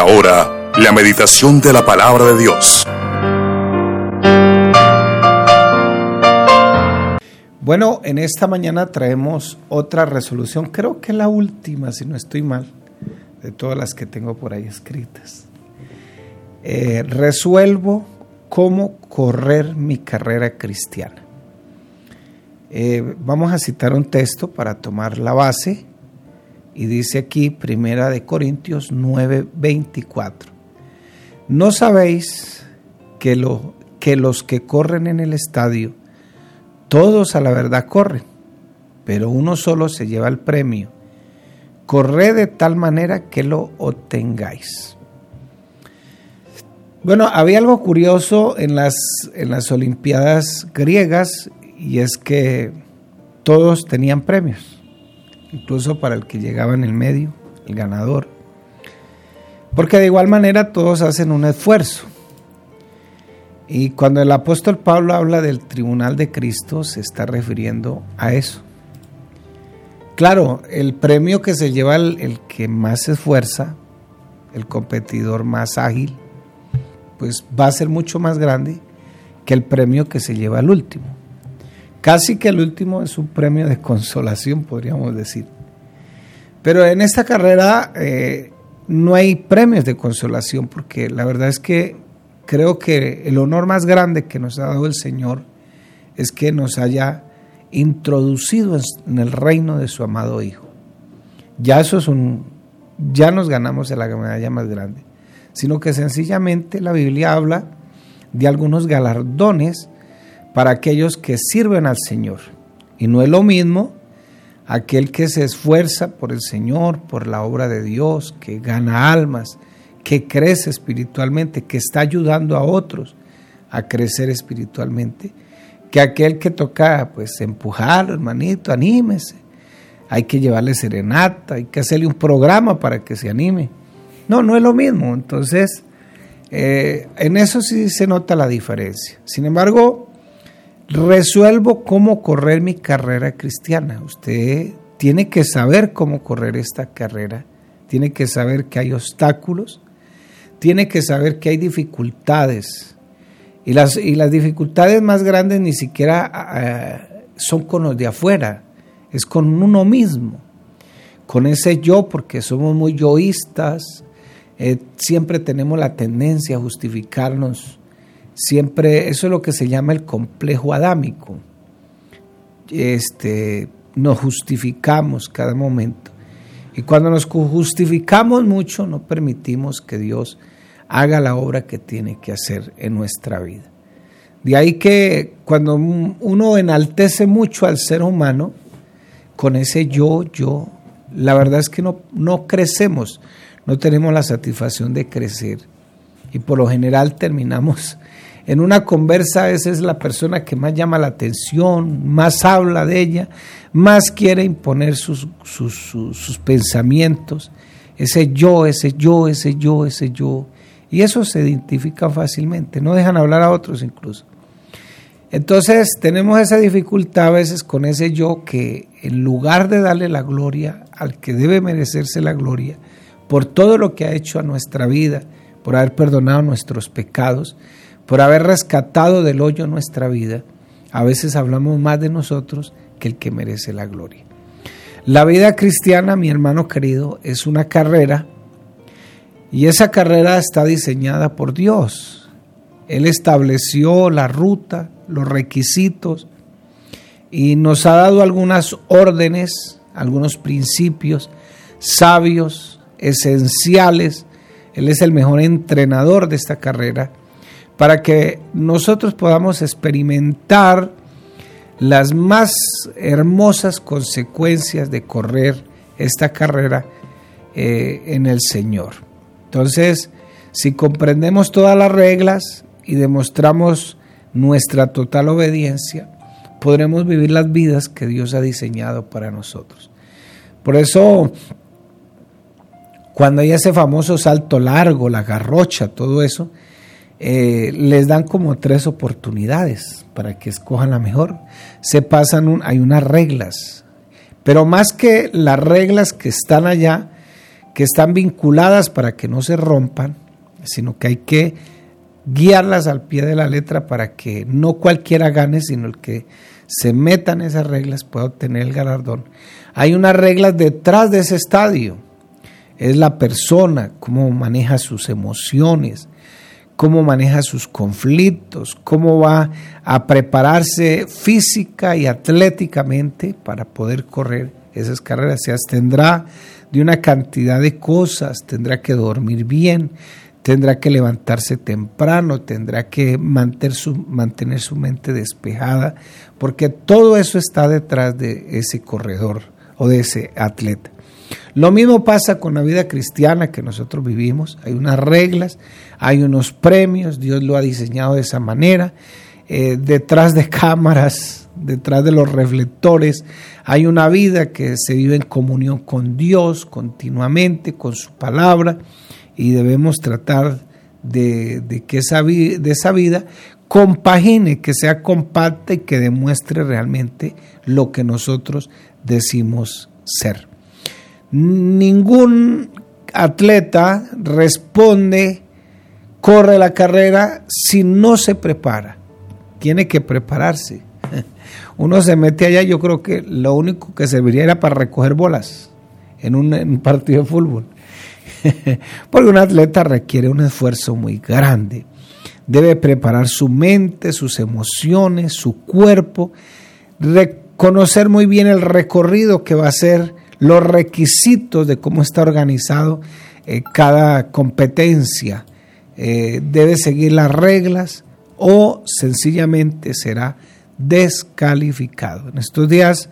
ahora, la meditación de la palabra de Dios. Bueno, en esta mañana traemos otra resolución, creo que la última, si no estoy mal, de todas las que tengo por ahí escritas. Eh, resuelvo cómo correr mi carrera cristiana. Eh, vamos a citar un texto para tomar la base y dice aquí Primera de Corintios 9:24. ¿No sabéis que los que corren en el estadio, todos a la verdad corren, pero uno solo se lleva el premio? Corred de tal manera que lo obtengáis. Bueno, había algo curioso en las, en las Olimpiadas griegas y es que todos tenían premios, incluso para el que llegaba en el medio, el ganador. Porque de igual manera todos hacen un esfuerzo. Y cuando el apóstol Pablo habla del tribunal de Cristo, se está refiriendo a eso. Claro, el premio que se lleva el, que más se esfuerza, el competidor más ágil, pues va a ser mucho más grande que el premio que se lleva el último. Casi que el último es un premio de consolación, podríamos decir. Pero en esta carrera eh, no hay premios de consolación, porque la verdad es que creo que el honor más grande que nos ha dado el Señor es que nos haya introducido en el reino de su amado Hijo. Ya eso es un, ya nos ganamos la medalla más grande, sino que sencillamente la Biblia habla de algunos galardones para aquellos que sirven al Señor. Y no es lo mismo aquel que se esfuerza por el Señor, por la obra de Dios, que gana almas, que crece espiritualmente, que está ayudando a otros a crecer espiritualmente, que aquel que toca, pues empujarlo, hermanito, anímese. Hay que llevarle serenata, hay que hacerle un programa para que se anime. No, no es lo mismo. Entonces, eh, en eso sí se nota la diferencia. Sin embargo, resuelvo cómo correr mi carrera cristiana. Usted tiene que saber cómo correr esta carrera, tiene que saber que hay obstáculos, tiene que saber que hay dificultades. Y las, y las dificultades más grandes ni siquiera eh, son con los de afuera, es con uno mismo, con ese yo, porque somos muy yoístas, eh, siempre tenemos la tendencia a justificarnos siempre, eso es lo que se llama el complejo adámico. Este, nos justificamos cada momento. Y cuando nos justificamos mucho, no permitimos que Dios haga la obra que tiene que hacer en nuestra vida. De ahí que cuando uno enaltece mucho al ser humano, con ese yo, yo, la verdad es que no, no crecemos, no tenemos la satisfacción de crecer. Y por lo general terminamos en una conversa esa es la persona que más llama la atención, más habla de ella, más quiere imponer sus, sus, pensamientos. Ese yo, ese yo, ese yo, ese yo. Y eso se identifica fácilmente, no dejan hablar a otros incluso. Entonces tenemos esa dificultad a veces con ese yo que en lugar de darle la gloria al que debe merecerse la gloria por todo lo que ha hecho a nuestra vida, por haber perdonado nuestros pecados, por haber rescatado del hoyo nuestra vida, a veces hablamos más de nosotros que el que merece la gloria. La vida cristiana, mi hermano querido, es una carrera y esa carrera está diseñada por Dios. Él estableció la ruta, los requisitos y nos ha dado algunas órdenes, algunos principios sabios, esenciales. Él es el mejor entrenador de esta carrera para que nosotros podamos experimentar las más hermosas consecuencias de correr esta carrera eh, en el Señor. Entonces, si comprendemos todas las reglas y demostramos nuestra total obediencia, podremos vivir las vidas que Dios ha diseñado para nosotros. Por eso, cuando hay ese famoso salto largo, la garrocha, todo eso, eh, les dan como tres oportunidades para que escojan la mejor. Se pasan, hay unas reglas, pero más que las reglas que están allá, que están vinculadas para que no se rompan, sino que hay que guiarlas al pie de la letra para que no cualquiera gane, sino el que se metan esas reglas pueda obtener el galardón. Hay unas reglas detrás de ese estadio. Es la persona, cómo maneja sus emociones, cómo maneja sus conflictos, cómo va a prepararse física y atléticamente para poder correr esas carreras. Se abstendrá de una cantidad de cosas, tendrá que dormir bien, tendrá que levantarse temprano, tendrá que mantener su, mantener su mente despejada, porque todo eso está detrás de ese corredor o de ese atleta. Lo mismo pasa con la vida cristiana que nosotros vivimos. Hay unas reglas, hay unos premios, Dios lo ha diseñado de esa manera. Eh, detrás de cámaras, detrás de los reflectores, hay una vida que se vive en comunión con Dios continuamente, con su palabra y debemos tratar de, que esa, de esa vida compagine, que sea compacta y que demuestre realmente lo que nosotros decimos ser. Ningún atleta responde, corre la carrera si no se prepara. Tiene que prepararse. Uno se mete allá, yo creo que lo único que serviría era para recoger bolas en un, en un partido de fútbol. Porque un atleta requiere un esfuerzo muy grande. Debe preparar su mente, sus emociones, su cuerpo, reconocer muy bien el recorrido que va a ser, los requisitos de cómo está organizado eh, cada competencia. Eh, debe seguir las reglas o sencillamente será descalificado. En estos días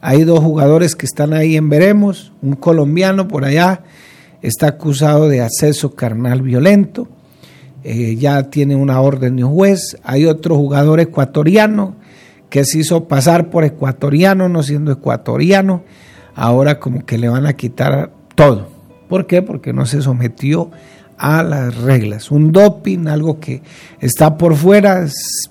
hay dos jugadores que están ahí en veremos, un colombiano por allá está acusado de acceso carnal violento, eh, ya tiene una orden de un juez, hay otro jugador ecuatoriano que se hizo pasar por ecuatoriano, no siendo ecuatoriano, ahora como que le van a quitar todo. ¿Por qué? Porque no se sometió a las reglas. Un doping, algo que está por fuera,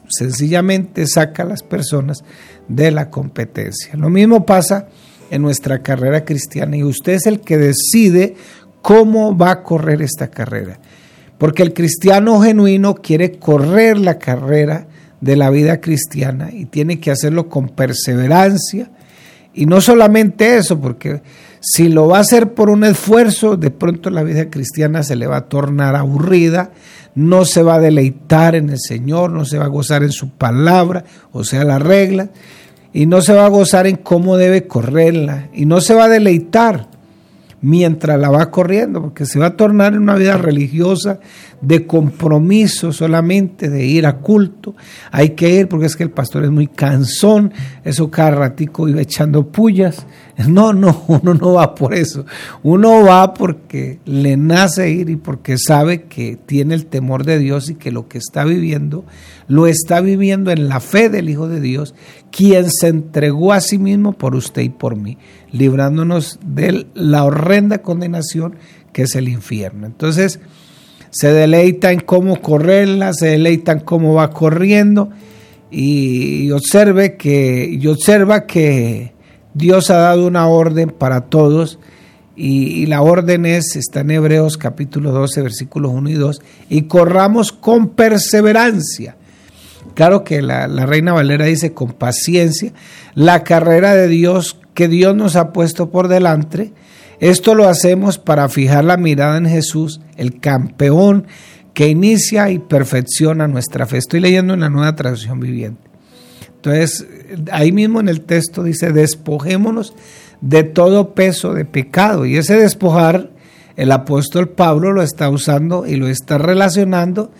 sencillamente saca a las personas de la competencia. Lo mismo pasa en nuestra carrera cristiana y usted es el que decide cómo va a correr esta carrera. Porque el cristiano genuino quiere correr la carrera de la vida cristiana y tiene que hacerlo con perseverancia. Y no solamente eso, porque si lo va a hacer por un esfuerzo, de pronto la vida cristiana se le va a tornar aburrida, no se va a deleitar en el Señor, no se va a gozar en su palabra, o sea, la regla, y no se va a gozar en cómo debe correrla, y no se va a deleitar mientras la va corriendo, porque se va a tornar en una vida religiosa de compromiso solamente, de ir a culto. Hay que ir porque es que el pastor es muy cansón, eso cada ratico iba echando pullas. No, no, uno no va por eso. Uno va porque le nace ir y porque sabe que tiene el temor de Dios y que lo que está viviendo lo está viviendo en la fe del Hijo de Dios, quien se entregó a sí mismo por usted y por mí, librándonos de la horrenda condenación que es el infierno. Entonces, se deleita en cómo correrla, se deleita en cómo va corriendo y observe que, y observa que Dios ha dado una orden para todos y, la orden es, está en Hebreos capítulo 12, versículos 1 y 2, y corramos con perseverancia. Claro que la, la Reina Valera dice con paciencia, la carrera de Dios que Dios nos ha puesto por delante. Esto lo hacemos para fijar la mirada en Jesús, el campeón que inicia y perfecciona nuestra fe. Estoy leyendo en la nueva traducción viviente. Entonces, ahí mismo en el texto dice, despojémonos de todo peso de pecado. Y ese despojar, el apóstol Pablo lo está usando y lo está relacionando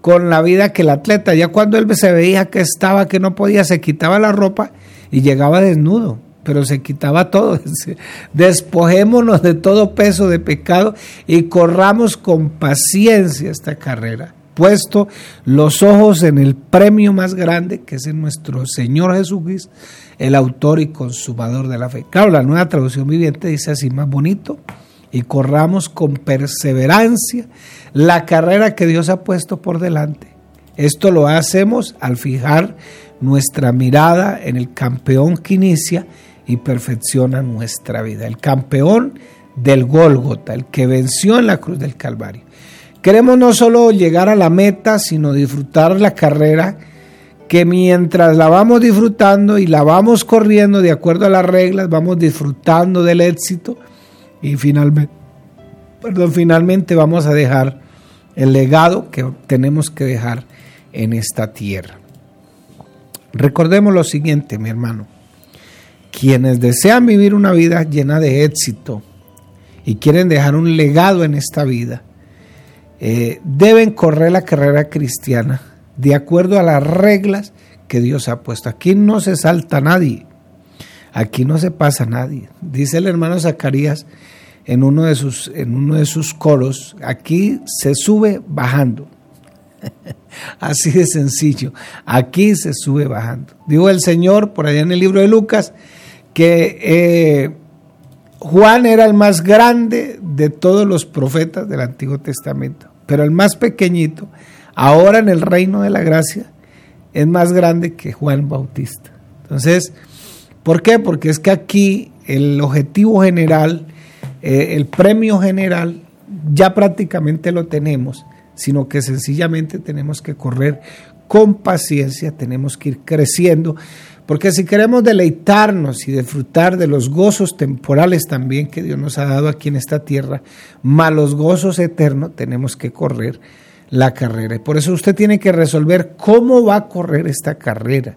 con la vida que el atleta, ya cuando él se veía que estaba, que no podía, se quitaba la ropa y llegaba desnudo, pero se quitaba todo. Despojémonos de todo peso de pecado y corramos con paciencia esta carrera puesto los ojos en el premio más grande, que es en nuestro Señor Jesucristo, el autor y consumador de la fe. Claro, la nueva traducción viviente dice así más bonito, y corramos con perseverancia la carrera que Dios ha puesto por delante. Esto lo hacemos al fijar nuestra mirada en el campeón que inicia y perfecciona nuestra vida. El campeón del Gólgota, el que venció en la cruz del Calvario. Queremos no solo llegar a la meta, sino disfrutar la carrera que mientras la vamos disfrutando y la vamos corriendo de acuerdo a las reglas, vamos disfrutando del éxito y finalmente, perdón, finalmente vamos a dejar el legado que tenemos que dejar en esta tierra. Recordemos lo siguiente, mi hermano. Quienes desean vivir una vida llena de éxito y quieren dejar un legado en esta vida, eh, deben correr la carrera cristiana de acuerdo a las reglas que Dios ha puesto. Aquí no se salta nadie, aquí no se pasa nadie. Dice el hermano Zacarías en uno de sus, en uno de sus coros, aquí se sube bajando. Así de sencillo, aquí se sube bajando. Dijo el Señor por allá en el libro de Lucas que eh, Juan era el más grande de todos los profetas del Antiguo Testamento, pero el más pequeñito ahora en el reino de la gracia es más grande que Juan Bautista. Entonces, ¿por qué? Porque es que aquí el objetivo general, eh, el premio general, ya prácticamente lo tenemos, sino que sencillamente tenemos que correr con paciencia, tenemos que ir creciendo, porque si queremos deleitarnos y disfrutar de los gozos temporales también que Dios nos ha dado aquí en esta tierra, más los gozos eternos, tenemos que correr la carrera. Y por eso usted tiene que resolver cómo va a correr esta carrera,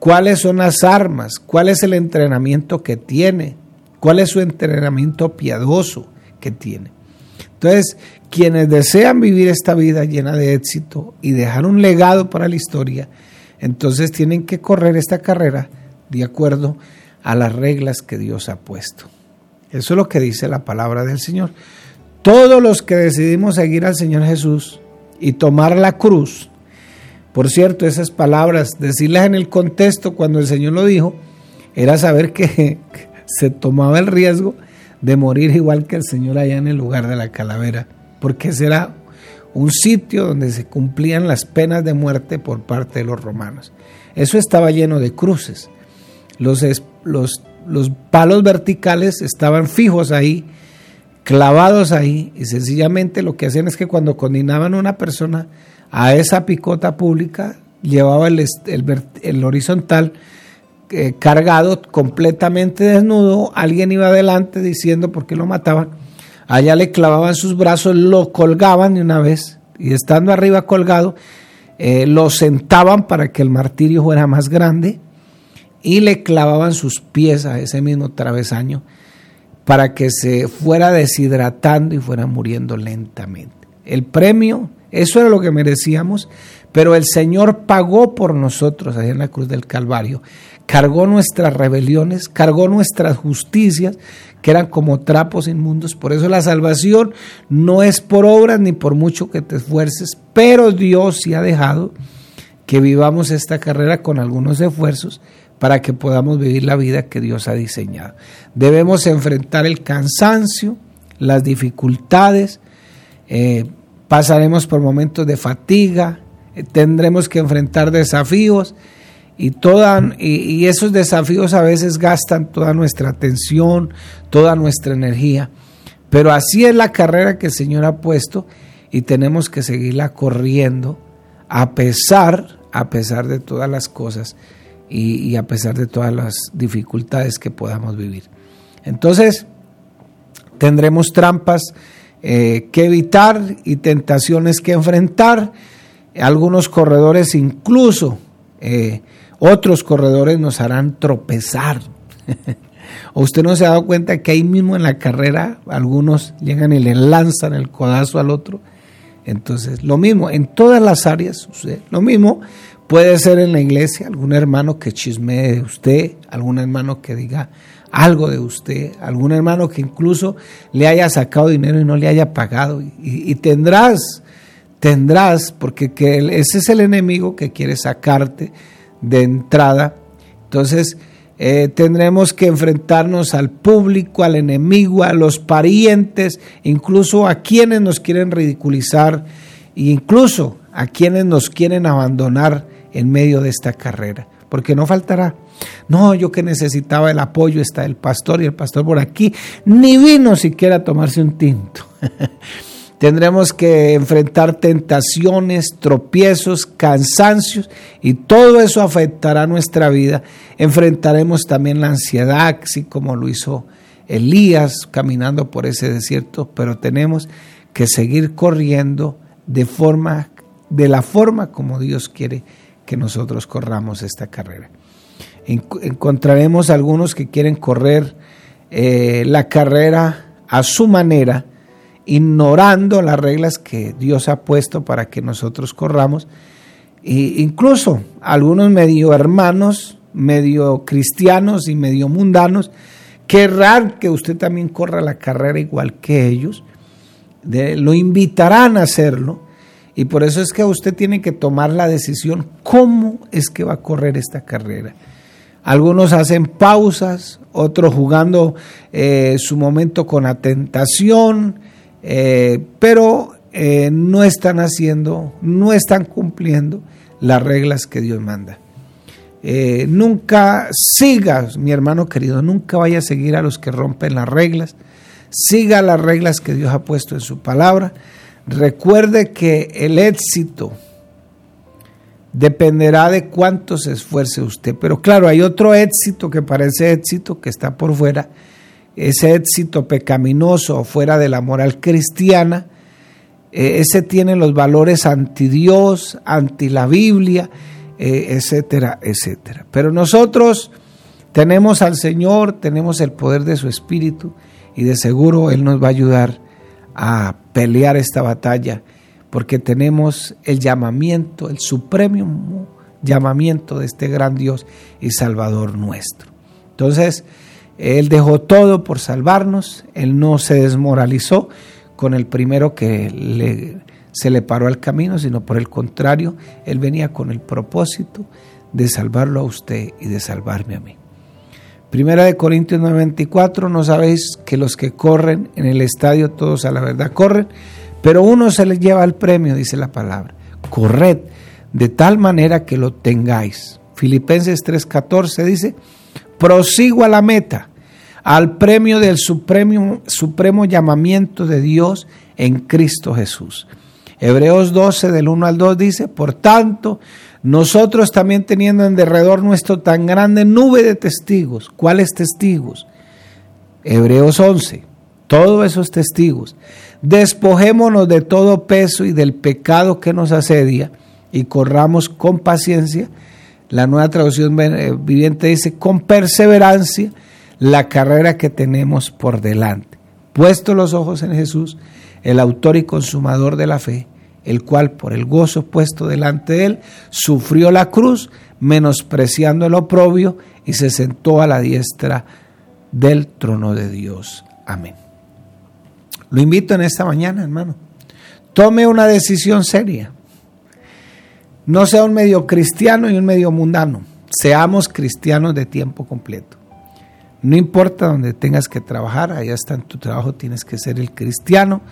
cuáles son las armas, cuál es el entrenamiento que tiene, cuál es su entrenamiento piadoso que tiene. Entonces, quienes desean vivir esta vida llena de éxito y dejar un legado para la historia, entonces tienen que correr esta carrera de acuerdo a las reglas que Dios ha puesto. Eso es lo que dice la palabra del Señor. Todos los que decidimos seguir al Señor Jesús y tomar la cruz, por cierto, esas palabras, decirlas en el contexto cuando el Señor lo dijo, era saber que se tomaba el riesgo de morir igual que el Señor allá en el lugar de la calavera, porque ese era un sitio donde se cumplían las penas de muerte por parte de los romanos. Eso estaba lleno de cruces. Los, los, los palos verticales estaban fijos ahí clavados ahí y sencillamente lo que hacían es que cuando condenaban a una persona a esa picota pública, llevaba el, el, horizontal eh, cargado, completamente desnudo, alguien iba adelante diciendo por qué lo mataban, allá le clavaban sus brazos, lo colgaban de una vez y estando arriba colgado, eh, lo sentaban para que el martirio fuera más grande y le clavaban sus pies a ese mismo travesaño para que se fuera deshidratando y fuera muriendo lentamente. El premio, eso era lo que merecíamos, pero el Señor pagó por nosotros allá en la cruz del Calvario. Cargó nuestras rebeliones, cargó nuestras justicias, que eran como trapos inmundos. Por eso la salvación no es por obras ni por mucho que te esfuerces, pero Dios sí ha dejado que vivamos esta carrera con algunos esfuerzos para que podamos vivir la vida que Dios ha diseñado. Debemos enfrentar el cansancio, las dificultades, eh, pasaremos por momentos de fatiga, eh, tendremos que enfrentar desafíos y, y esos desafíos a veces gastan toda nuestra atención, toda nuestra energía. Pero así es la carrera que el Señor ha puesto y tenemos que seguirla corriendo a pesar, a pesar de todas las cosas y, a pesar de todas las dificultades que podamos vivir. Entonces, tendremos trampas eh, que evitar y tentaciones que enfrentar. Algunos corredores incluso, eh, otros corredores nos harán tropezar. ¿O usted no se ha dado cuenta que ahí mismo en la carrera algunos llegan y le lanzan el codazo al otro? Entonces, lo mismo, en todas las áreas sucede. Lo mismo Puede ser en la iglesia algún hermano que chismee de usted, algún hermano que diga algo de usted, algún hermano que incluso le haya sacado dinero y no le haya pagado. Y, tendrás, tendrás, porque que ese es el enemigo que quiere sacarte de entrada. Entonces, eh, tendremos que enfrentarnos al público, al enemigo, a los parientes, incluso a quienes nos quieren ridiculizar e incluso a quienes nos quieren abandonar en medio de esta carrera. porque no faltará. No, yo que necesitaba el apoyo está el pastor y el pastor por aquí, ni vino siquiera a tomarse un tinto. Tendremos que enfrentar tentaciones, tropiezos, cansancios y todo eso afectará nuestra vida. Enfrentaremos también la ansiedad, así como lo hizo Elías caminando por ese desierto, pero tenemos que seguir corriendo de forma de la forma como Dios quiere que nosotros corramos esta carrera. Encontraremos algunos que quieren correr eh, la carrera a su manera, ignorando las reglas que Dios ha puesto para que nosotros corramos. E incluso algunos medio hermanos, medio cristianos y medio mundanos, querrán que usted también corra la carrera igual que ellos, lo invitarán a hacerlo, y por eso es que usted tiene que tomar la decisión cómo es que va a correr esta carrera. Algunos hacen pausas, otros jugando eh, su momento con la tentación, eh, pero eh, no están haciendo, no están cumpliendo las reglas que Dios manda. nunca sigas, mi hermano querido, nunca vaya a seguir a los que rompen las reglas. Siga las reglas que Dios ha puesto en su palabra. Recuerde que el éxito dependerá de cuánto se esfuerce usted. Pero claro, hay otro éxito que parece éxito que está por fuera ese éxito pecaminoso fuera de la moral cristiana, eh, ese tiene los valores anti Dios, anti la Biblia, eh, etcétera, etcétera. Pero nosotros tenemos al Señor, tenemos el poder de su Espíritu y de seguro Él nos va a ayudar a pelear esta batalla porque tenemos el llamamiento, el supremo llamamiento de este gran Dios y Salvador nuestro. Entonces, él dejó todo por salvarnos, Él no se desmoralizó con el primero que se le paró al camino, sino por el contrario, Él venía con el propósito de salvarlo a usted y de salvarme a mí. Primera de Corintios 94, no sabéis que los que corren en el estadio todos a la verdad corren, pero uno se les lleva el premio, dice la palabra. Corred de tal manera que lo tengáis. Filipenses 3:14 dice, prosigo a la meta, al premio del supremo, supremo llamamiento de Dios en Cristo Jesús. Hebreos 12 del 1 al 2 dice, por tanto, nosotros también teniendo en derredor nuestro tan grande nube de testigos, ¿cuáles testigos? Hebreos 11, todos esos testigos. Despojémonos de todo peso y del pecado que nos asedia y corramos con paciencia la nueva traducción eh, viviente dice, con perseverancia, la carrera que tenemos por delante. Puesto los ojos en Jesús, el autor y consumador de la fe, el cual por el gozo puesto delante de él, sufrió la cruz, menospreciando el oprobio, y se sentó a la diestra del trono de Dios. Amén. Lo invito en esta mañana, hermano. Tome una decisión seria. No sea un medio cristiano y un medio mundano. Seamos cristianos de tiempo completo. No importa donde tengas que trabajar, allá está en tu trabajo, tienes que ser el cristiano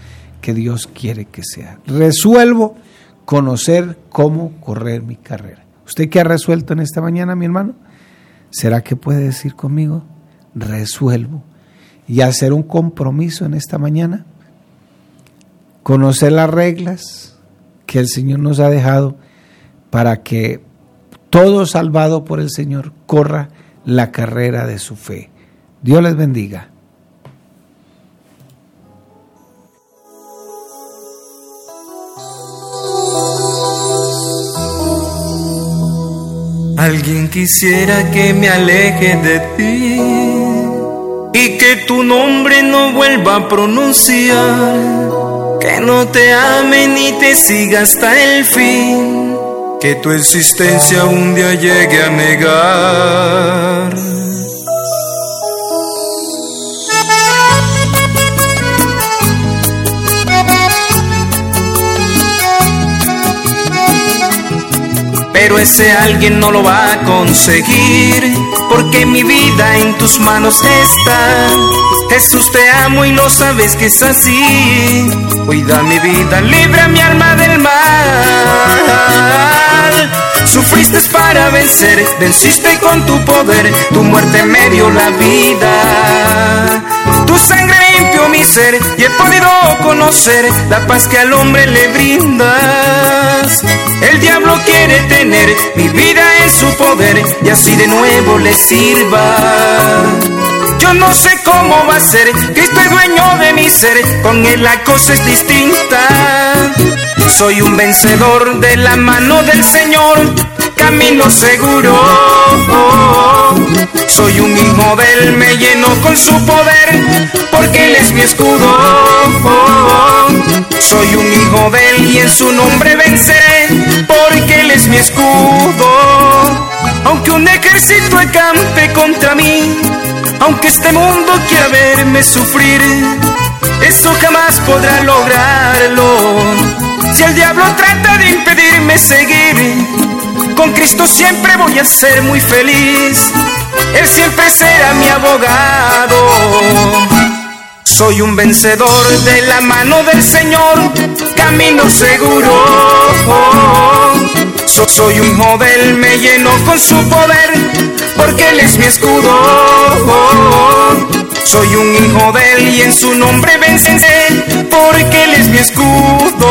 que Dios quiere que sea. Resuelvo conocer cómo correr mi carrera. ¿Usted qué ha resuelto en esta mañana, mi hermano? ¿Será que puede decir conmigo? Resuelvo. Y hacer un compromiso en esta mañana. Conocer las reglas que el Señor nos ha dejado para que todo salvado por el Señor corra la carrera de su fe. Dios les bendiga. Alguien quisiera que me aleje de ti y que tu nombre no vuelva a pronunciar, que no te ame ni te siga hasta el fin que tu existencia un día llegue a negar. Pero ese alguien no lo va a conseguir, porque mi vida en tus manos está. Jesús te amo y no sabes que es así. Cuida mi vida, libra mi alma del mal. sufriste para vencer, venciste con tu poder, tu muerte me dio la vida. Tu sangre limpió mi ser y he podido conocer la paz que al hombre le brindas. El diablo quiere tener mi vida en su poder y así de nuevo le sirva. Yo no sé cómo va a ser, Cristo es dueño de mi ser, con él la cosa es distinta. Soy un vencedor de la mano del Señor, camino seguro. Soy un hijo de él, me lleno con su poder, porque él es mi escudo. Soy un hijo de él y en su nombre venceré, porque él es mi escudo. Aunque un ejército acampe contra mí, aunque este mundo quiera verme sufrir, eso jamás podrá lograrlo si el diablo trata de impedirme seguir, con Cristo siempre voy a ser muy feliz. Él siempre será mi abogado. Soy un vencedor de la mano del Señor, camino seguro. soy un model, me lleno con su poder, porque Él es mi escudo. Soy un hijo de Él y en su nombre venceré, porque Él es mi escudo.